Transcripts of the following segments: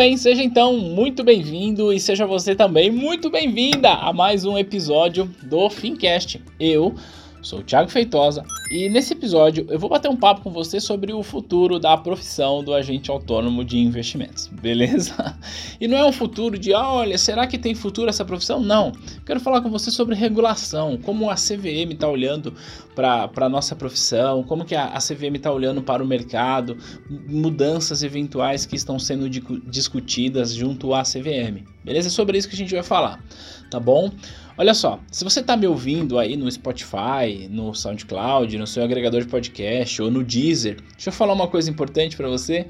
Bem, seja então muito bem-vindo e seja você também muito bem-vinda a mais um episódio do Fincast. Eu Sou o Thiago Feitosa e nesse episódio eu vou bater um papo com você sobre o futuro da profissão do agente autônomo de investimentos, beleza? E não é um futuro de, olha, será que tem futuro essa profissão? Não. Quero falar com você sobre regulação, como a CVM está olhando para a nossa profissão, como que a, a CVM está olhando para o mercado, mudanças eventuais que estão sendo discutidas junto à CVM, beleza? É sobre isso que a gente vai falar, tá bom? Olha só, se você está me ouvindo aí no Spotify, no SoundCloud, no seu agregador de podcast ou no Deezer, deixa eu falar uma coisa importante para você.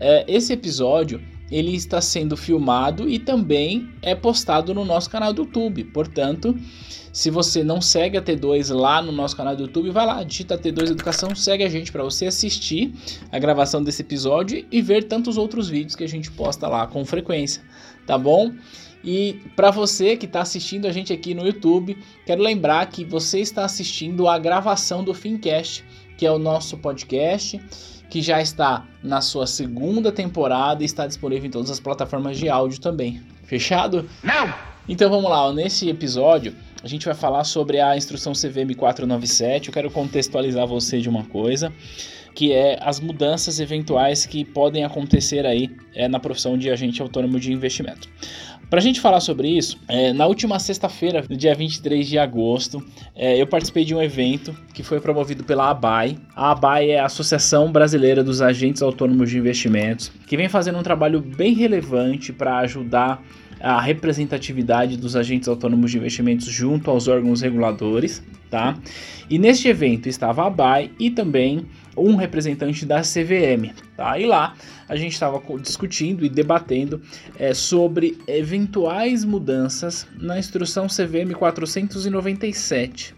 É, esse episódio ele está sendo filmado e também é postado no nosso canal do YouTube. Portanto, se você não segue a T2 lá no nosso canal do YouTube, vai lá, digita T2 Educação, segue a gente para você assistir a gravação desse episódio e ver tantos outros vídeos que a gente posta lá com frequência, tá bom? E para você que está assistindo a gente aqui no YouTube, quero lembrar que você está assistindo a gravação do Fincast, que é o nosso podcast, que já está na sua segunda temporada e está disponível em todas as plataformas de áudio também. Fechado? Não! Então vamos lá, nesse episódio a gente vai falar sobre a instrução CVM 497. Eu quero contextualizar você de uma coisa, que é as mudanças eventuais que podem acontecer aí é, na profissão de agente autônomo de investimento. Para a gente falar sobre isso, é, na última sexta-feira, no dia 23 de agosto, é, eu participei de um evento que foi promovido pela ABAI. A ABAI é a Associação Brasileira dos Agentes Autônomos de Investimentos, que vem fazendo um trabalho bem relevante para ajudar a representatividade dos agentes autônomos de investimentos junto aos órgãos reguladores, tá? E neste evento estava a ABAI e também um representante da CVM. Tá? E lá a gente estava discutindo e debatendo é, sobre eventuais mudanças na instrução CVM 497,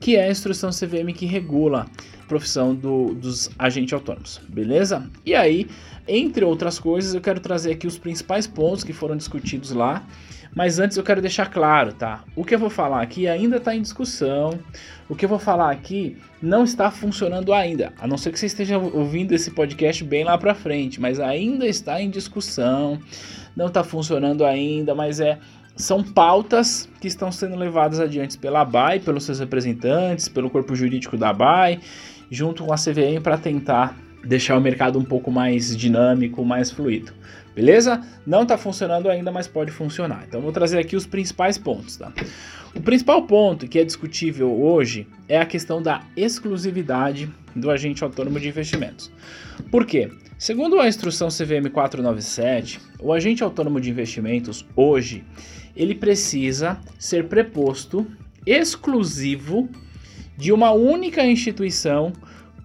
que é a instrução CVM que regula profissão do, dos agentes autônomos, beleza? E aí, entre outras coisas, eu quero trazer aqui os principais pontos que foram discutidos lá mas antes eu quero deixar claro, tá? O que eu vou falar aqui ainda está em discussão. O que eu vou falar aqui não está funcionando ainda, a não ser que você esteja ouvindo esse podcast bem lá para frente, mas ainda está em discussão. Não está funcionando ainda, mas é são pautas que estão sendo levadas adiante pela BAI, pelos seus representantes, pelo corpo jurídico da BAI, junto com a CVM para tentar deixar o mercado um pouco mais dinâmico, mais fluido. Beleza? Não está funcionando ainda, mas pode funcionar. Então vou trazer aqui os principais pontos, tá? O principal ponto que é discutível hoje é a questão da exclusividade do agente autônomo de investimentos. Por quê? Segundo a instrução CVM 497, o agente autônomo de investimentos hoje ele precisa ser preposto exclusivo de uma única instituição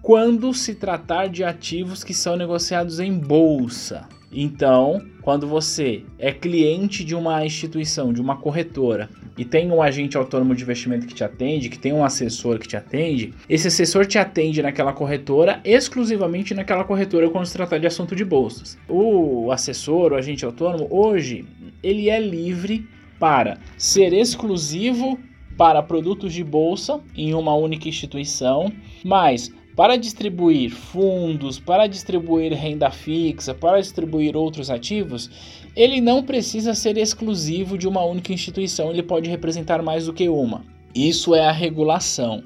quando se tratar de ativos que são negociados em bolsa. Então, quando você é cliente de uma instituição, de uma corretora, e tem um agente autônomo de investimento que te atende, que tem um assessor que te atende, esse assessor te atende naquela corretora, exclusivamente naquela corretora quando se tratar de assunto de bolsas. O assessor, o agente autônomo, hoje, ele é livre para ser exclusivo para produtos de bolsa em uma única instituição, mas para distribuir fundos, para distribuir renda fixa, para distribuir outros ativos, ele não precisa ser exclusivo de uma única instituição, ele pode representar mais do que uma. Isso é a regulação.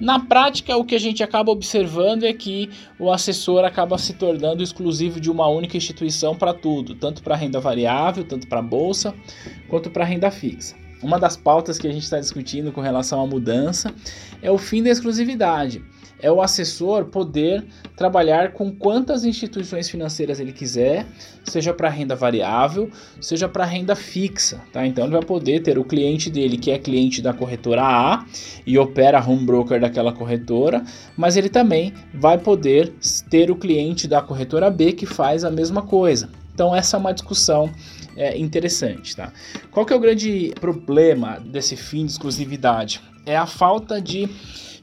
Na prática, o que a gente acaba observando é que o assessor acaba se tornando exclusivo de uma única instituição para tudo, tanto para renda variável, tanto para bolsa, quanto para renda fixa. Uma das pautas que a gente está discutindo com relação à mudança é o fim da exclusividade. é o assessor poder trabalhar com quantas instituições financeiras ele quiser, seja para renda variável, seja para renda fixa, tá? Então ele vai poder ter o cliente dele que é cliente da corretora A e opera home broker daquela corretora, mas ele também vai poder ter o cliente da corretora B que faz a mesma coisa. Então essa é uma discussão é, interessante, tá? Qual que é o grande problema desse fim de exclusividade? É a falta de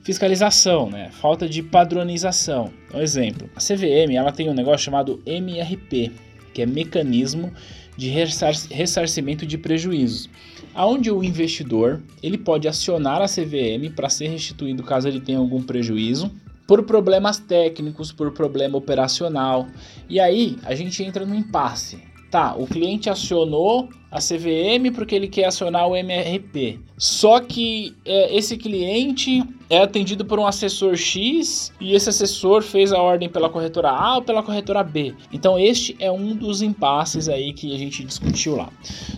fiscalização, né? Falta de padronização. Um exemplo, a CVM ela tem um negócio chamado MRP, que é Mecanismo de Ressarcimento de Prejuízos, aonde o investidor ele pode acionar a CVM para ser restituído caso ele tenha algum prejuízo por problemas técnicos, por problema operacional. E aí a gente entra no impasse. Tá, o cliente acionou a CVM porque ele quer acionar o MRP. Só que é, esse cliente é atendido por um assessor X e esse assessor fez a ordem pela corretora A ou pela corretora B. Então este é um dos impasses aí que a gente discutiu lá.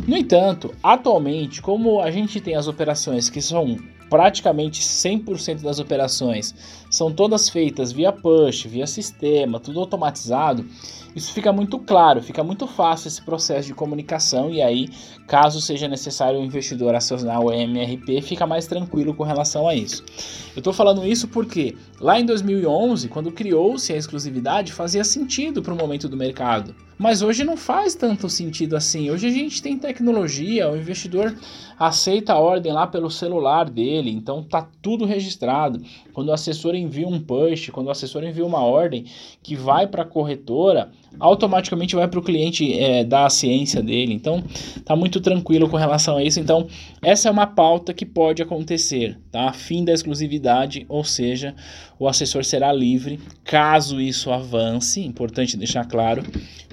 No entanto, atualmente, como a gente tem as operações que são praticamente 100% das operações são todas feitas via push, via sistema, tudo automatizado, isso fica muito claro, fica muito fácil esse processo de comunicação e aí, caso seja necessário o investidor acionar o MRP, fica mais tranquilo com relação a isso. Eu estou falando isso porque lá em 2011, quando criou-se a exclusividade, fazia sentido para o momento do mercado. Mas hoje não faz tanto sentido assim. Hoje a gente tem tecnologia, o investidor aceita a ordem lá pelo celular dele, então tá tudo registrado. Quando o assessor envia um push, quando o assessor envia uma ordem que vai para a corretora, automaticamente vai para o cliente é, da ciência dele. Então tá muito tranquilo com relação a isso. Então essa é uma pauta que pode acontecer, tá? Fim da exclusividade, ou seja, o assessor será livre caso isso avance. Importante deixar claro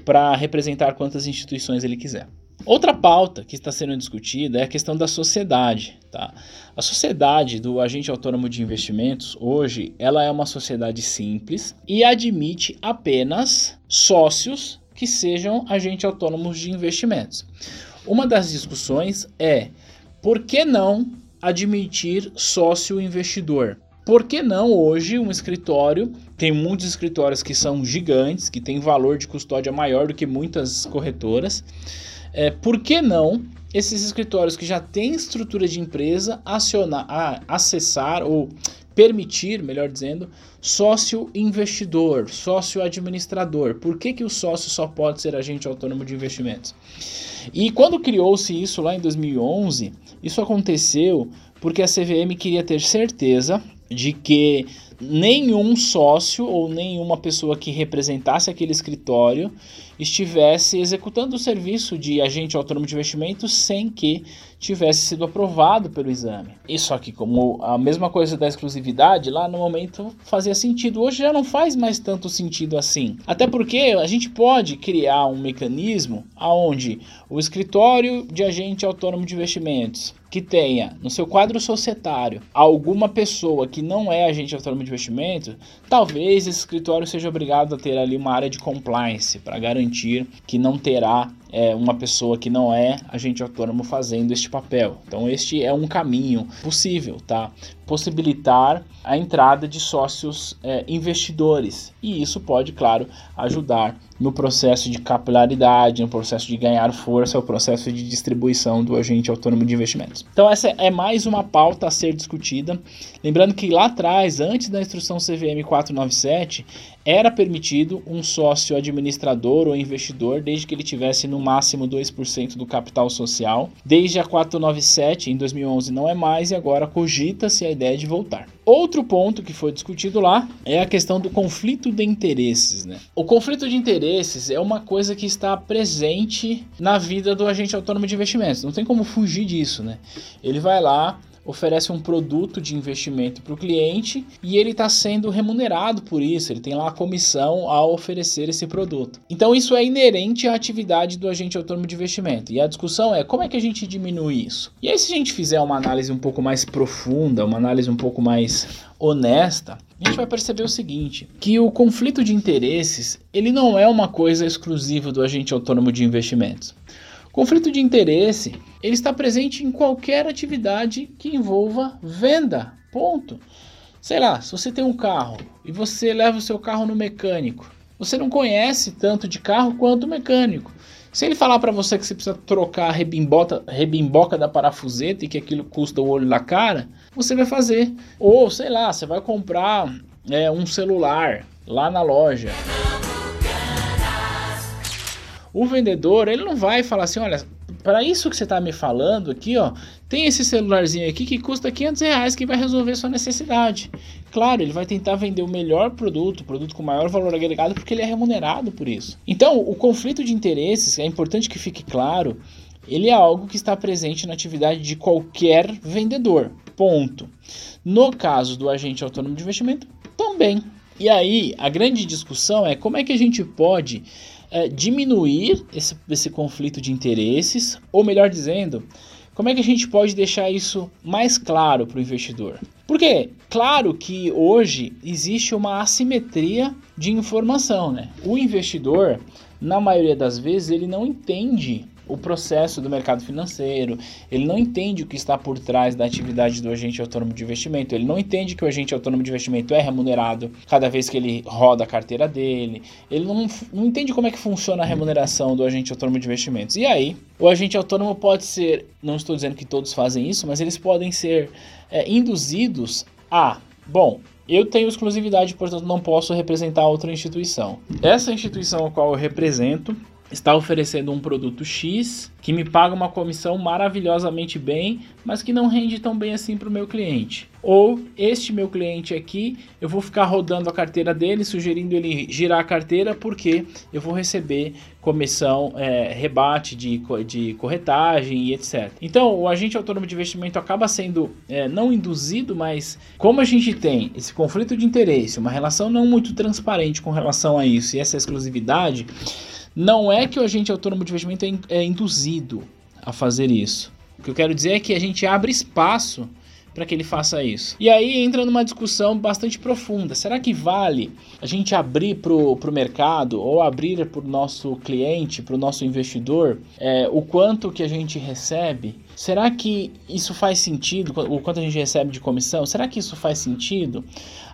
para representar quantas instituições ele quiser. Outra pauta que está sendo discutida é a questão da sociedade. Tá? A sociedade do agente autônomo de investimentos, hoje, ela é uma sociedade simples e admite apenas sócios que sejam agentes autônomos de investimentos. Uma das discussões é por que não admitir sócio investidor? Por que não hoje um escritório? Tem muitos escritórios que são gigantes, que têm valor de custódia maior do que muitas corretoras. É, por que não esses escritórios que já têm estrutura de empresa acionar, a, acessar ou permitir, melhor dizendo, sócio investidor, sócio administrador. Por que, que o sócio só pode ser agente autônomo de investimentos? E quando criou-se isso lá em 2011, isso aconteceu porque a CVM queria ter certeza de que nenhum sócio ou nenhuma pessoa que representasse aquele escritório estivesse executando o serviço de agente autônomo de investimentos sem que tivesse sido aprovado pelo exame. E só que como a mesma coisa da exclusividade, lá no momento fazia sentido. Hoje já não faz mais tanto sentido assim. Até porque a gente pode criar um mecanismo aonde o escritório de agente autônomo de investimentos que tenha no seu quadro societário alguma pessoa que não é agente autônomo de investimento, talvez esse escritório seja obrigado a ter ali uma área de compliance para garantir que não terá é, uma pessoa que não é agente autônomo fazendo este papel. Então este é um caminho possível, tá? Possibilitar a entrada de sócios é, investidores e isso pode, claro, ajudar no processo de capilaridade, no processo de ganhar força, o processo de distribuição do agente autônomo de investimentos. Então essa é mais uma pauta a ser discutida. Lembrando que lá atrás, antes da instrução CVM 497, era permitido um sócio administrador ou investidor desde que ele tivesse no máximo 2% do capital social. Desde a 497 em 2011 não é mais e agora cogita-se a ideia de voltar. Outro ponto que foi discutido lá é a questão do conflito de interesses. Né? O conflito de interesses é uma coisa que está presente na vida do agente autônomo de investimentos. Não tem como fugir disso. Né? Ele vai lá, oferece um produto de investimento para o cliente e ele está sendo remunerado por isso, ele tem lá a comissão ao oferecer esse produto. Então isso é inerente à atividade do agente autônomo de investimento. E a discussão é como é que a gente diminui isso? E aí se a gente fizer uma análise um pouco mais profunda, uma análise um pouco mais honesta, a gente vai perceber o seguinte, que o conflito de interesses, ele não é uma coisa exclusiva do agente autônomo de investimentos. Conflito de interesse, ele está presente em qualquer atividade que envolva venda. Ponto. Sei lá, se você tem um carro e você leva o seu carro no mecânico, você não conhece tanto de carro quanto o mecânico. Se ele falar para você que você precisa trocar a rebimboca, rebimboca da parafuseta e que aquilo custa o olho da cara, você vai fazer. Ou, sei lá, você vai comprar é, um celular lá na loja. O vendedor, ele não vai falar assim, olha, para isso que você está me falando aqui, ó, tem esse celularzinho aqui que custa 500 reais que vai resolver sua necessidade. Claro, ele vai tentar vender o melhor produto, produto com maior valor agregado, porque ele é remunerado por isso. Então, o conflito de interesses, é importante que fique claro, ele é algo que está presente na atividade de qualquer vendedor. Ponto. No caso do agente autônomo de investimento, também. E aí, a grande discussão é como é que a gente pode é, diminuir esse, esse conflito de interesses, ou melhor dizendo, como é que a gente pode deixar isso mais claro para o investidor? Porque, claro que hoje existe uma assimetria de informação, né? O investidor, na maioria das vezes, ele não entende o processo do mercado financeiro, ele não entende o que está por trás da atividade do agente autônomo de investimento, ele não entende que o agente autônomo de investimento é remunerado cada vez que ele roda a carteira dele, ele não, não entende como é que funciona a remuneração do agente autônomo de investimentos. E aí, o agente autônomo pode ser, não estou dizendo que todos fazem isso, mas eles podem ser é, induzidos a, bom, eu tenho exclusividade, portanto não posso representar outra instituição. Essa instituição a qual eu represento está oferecendo um produto X que me paga uma comissão maravilhosamente bem, mas que não rende tão bem assim para o meu cliente. Ou este meu cliente aqui, eu vou ficar rodando a carteira dele, sugerindo ele girar a carteira, porque eu vou receber comissão, é, rebate de, de corretagem e etc. Então, o agente autônomo de investimento acaba sendo é, não induzido, mas como a gente tem esse conflito de interesse, uma relação não muito transparente com relação a isso e essa exclusividade não é que o agente autônomo de investimento é, é induzido a fazer isso. O que eu quero dizer é que a gente abre espaço para que ele faça isso. E aí entra numa discussão bastante profunda. Será que vale a gente abrir para o mercado ou abrir para o nosso cliente, para o nosso investidor, é, o quanto que a gente recebe? Será que isso faz sentido? O quanto a gente recebe de comissão? Será que isso faz sentido?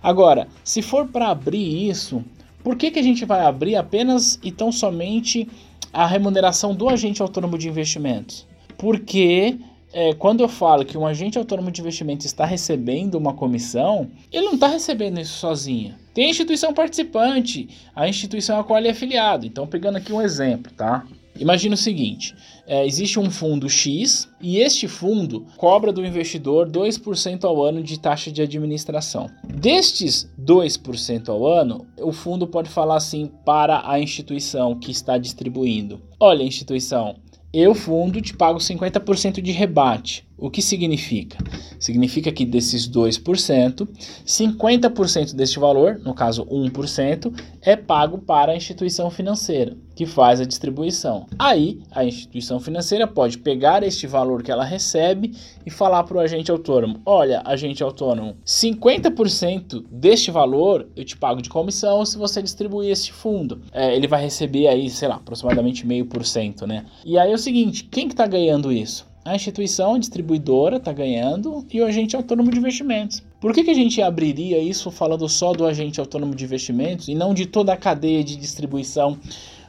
Agora, se for para abrir isso, por que, que a gente vai abrir apenas e tão somente a remuneração do agente autônomo de investimentos? Porque é, quando eu falo que um agente autônomo de investimento está recebendo uma comissão, ele não está recebendo isso sozinho. Tem a instituição participante, a instituição a qual ele é afiliado. Então, pegando aqui um exemplo, tá? Imagina o seguinte: é, existe um fundo X e este fundo cobra do investidor 2% ao ano de taxa de administração. Destes 2% ao ano, o fundo pode falar assim para a instituição que está distribuindo: Olha, instituição, eu, fundo, te pago 50% de rebate. O que significa? Significa que desses 2%, 50% deste valor, no caso 1%, é pago para a instituição financeira, que faz a distribuição. Aí, a instituição financeira pode pegar este valor que ela recebe e falar para o agente autônomo: olha, agente autônomo, 50% deste valor eu te pago de comissão se você distribuir este fundo. É, ele vai receber aí, sei lá, aproximadamente meio por cento, né? E aí é o seguinte: quem que está ganhando isso? A instituição distribuidora está ganhando e o agente autônomo de investimentos. Por que, que a gente abriria isso falando só do agente autônomo de investimentos e não de toda a cadeia de distribuição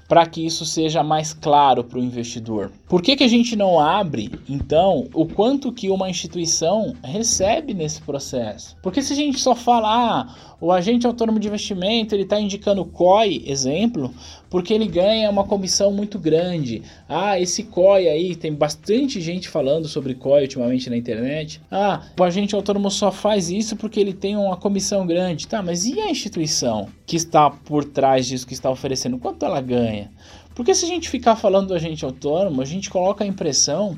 para que isso seja mais claro para o investidor. Por que, que a gente não abre, então, o quanto que uma instituição recebe nesse processo? Porque se a gente só fala, ah, o agente autônomo de investimento ele está indicando COI, exemplo, porque ele ganha uma comissão muito grande. Ah, esse COI aí, tem bastante gente falando sobre COI ultimamente na internet. Ah, o agente autônomo só faz isso porque ele tem uma comissão grande. Tá, mas e a instituição que está por trás disso, que está oferecendo? Quanto ela ganha? Porque se a gente ficar falando do agente autônomo, a gente coloca a impressão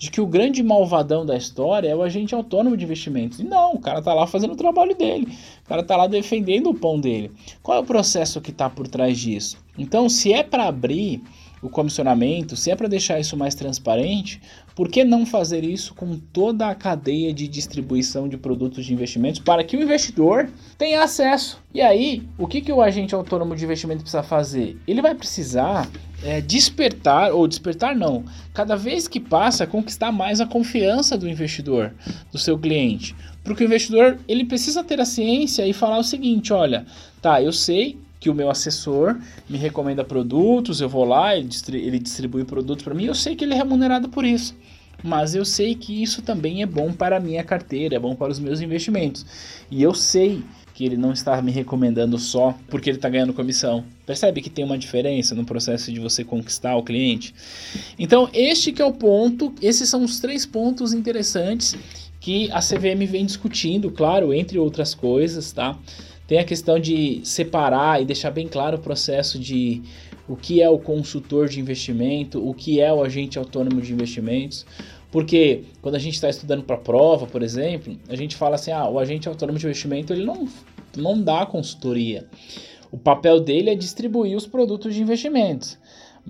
de que o grande malvadão da história é o agente autônomo de investimentos. E não, o cara tá lá fazendo o trabalho dele. O cara tá lá defendendo o pão dele. Qual é o processo que está por trás disso? Então, se é para abrir o comissionamento, se é para deixar isso mais transparente, por que não fazer isso com toda a cadeia de distribuição de produtos de investimentos para que o investidor tenha acesso? E aí, o que, que o agente autônomo de investimento precisa fazer? Ele vai precisar é, despertar, ou despertar não, cada vez que passa, conquistar mais a confiança do investidor, do seu cliente. Porque o investidor ele precisa ter a ciência e falar o seguinte: olha, tá, eu sei que o meu assessor me recomenda produtos, eu vou lá, ele, ele distribui produtos para mim, eu sei que ele é remunerado por isso. Mas eu sei que isso também é bom para a minha carteira, é bom para os meus investimentos. E eu sei que ele não está me recomendando só porque ele está ganhando comissão. Percebe que tem uma diferença no processo de você conquistar o cliente? Então, este que é o ponto, esses são os três pontos interessantes que a CVM vem discutindo, claro, entre outras coisas, tá? Tem a questão de separar e deixar bem claro o processo de o que é o consultor de investimento, o que é o agente autônomo de investimentos. Porque quando a gente está estudando para prova, por exemplo, a gente fala assim: ah, o agente autônomo de investimento ele não, não dá consultoria. O papel dele é distribuir os produtos de investimentos.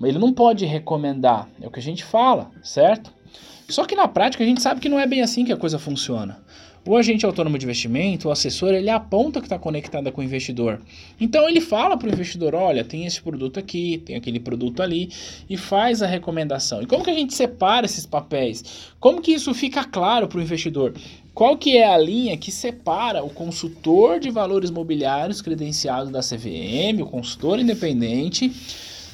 Ele não pode recomendar, é o que a gente fala, certo? Só que na prática a gente sabe que não é bem assim que a coisa funciona. O agente autônomo de investimento, o assessor, ele aponta que está conectada com o investidor. Então ele fala para o investidor: olha, tem esse produto aqui, tem aquele produto ali, e faz a recomendação. E como que a gente separa esses papéis? Como que isso fica claro para o investidor? Qual que é a linha que separa o consultor de valores mobiliários credenciado da CVM, o consultor independente,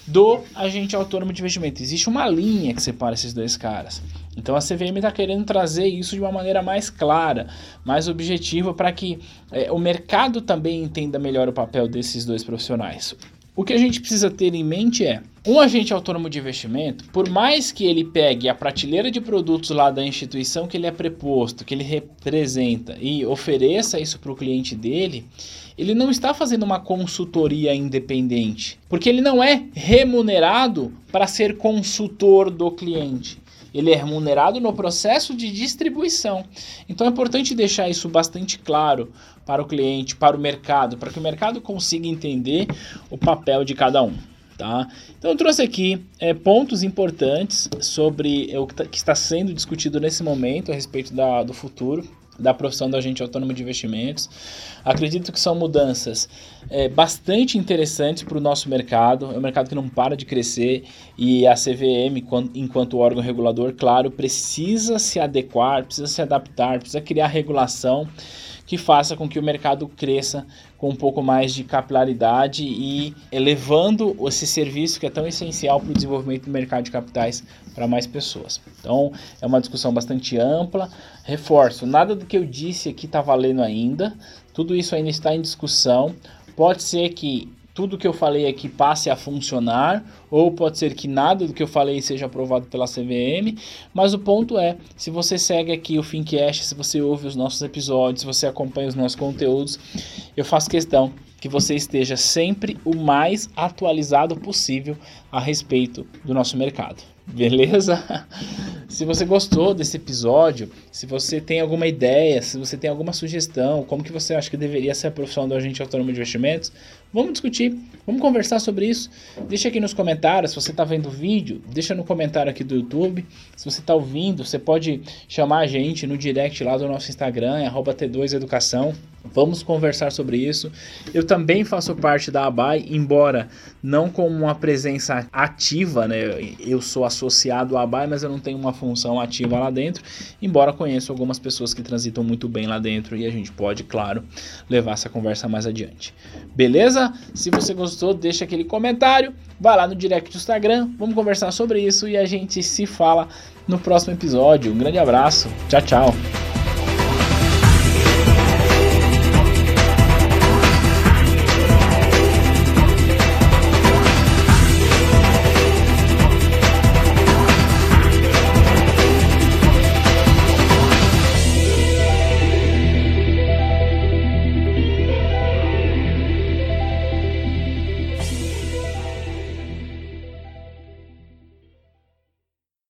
do agente autônomo de investimento? Existe uma linha que separa esses dois caras. Então a CVM está querendo trazer isso de uma maneira mais clara, mais objetiva, para que é, o mercado também entenda melhor o papel desses dois profissionais. O que a gente precisa ter em mente é: um agente autônomo de investimento, por mais que ele pegue a prateleira de produtos lá da instituição que ele é preposto, que ele representa e ofereça isso para o cliente dele, ele não está fazendo uma consultoria independente, porque ele não é remunerado para ser consultor do cliente ele é remunerado no processo de distribuição. Então é importante deixar isso bastante claro para o cliente, para o mercado, para que o mercado consiga entender o papel de cada um. Tá? Então eu trouxe aqui é, pontos importantes sobre o que, tá, que, está sendo discutido nesse momento a respeito da, do futuro da profissão do agente autônomo de investimentos. Acredito que são mudanças é, bastante interessantes para o nosso mercado. É um mercado que não para de crescer e a CVM, enquanto órgão regulador, claro, precisa se adequar, precisa se adaptar, precisa criar regulação que faça com que o mercado cresça com um pouco mais de capilaridade e elevando esse serviço que é tão essencial para o desenvolvimento do mercado de capitais para mais pessoas. Então, é uma discussão bastante ampla. Reforço, nada do que eu disse aqui está valendo ainda. Tudo isso ainda está em discussão. Pode ser que tudo que eu falei aqui passe a funcionar, ou pode ser que nada do que eu falei seja aprovado pela CVM, mas o ponto é, se você segue aqui o Fincast, se você ouve os nossos episódios, se você acompanha os nossos conteúdos, eu faço questão que você esteja sempre o mais atualizado possível a respeito do nosso mercado. Beleza? Se você gostou desse episódio, se você tem alguma ideia, se você tem alguma sugestão, como que você acha que deveria ser a profissão do agente autônomo de investimentos, vamos discutir, vamos conversar sobre isso. Deixa aqui nos comentários, se você está vendo o vídeo, deixa no comentário aqui do YouTube. Se você está ouvindo, você pode chamar a gente no direct lá do nosso Instagram, é T2Educação. Vamos conversar sobre isso. Eu também faço parte da ABAI, embora não com uma presença ativa, né? Eu sou associado à ABAI, mas eu não tenho uma função ativa lá dentro, embora conheça algumas pessoas que transitam muito bem lá dentro e a gente pode, claro, levar essa conversa mais adiante. Beleza? Se você gostou, deixa aquele comentário, vai lá no direct do Instagram, vamos conversar sobre isso e a gente se fala no próximo episódio. Um grande abraço. Tchau, tchau.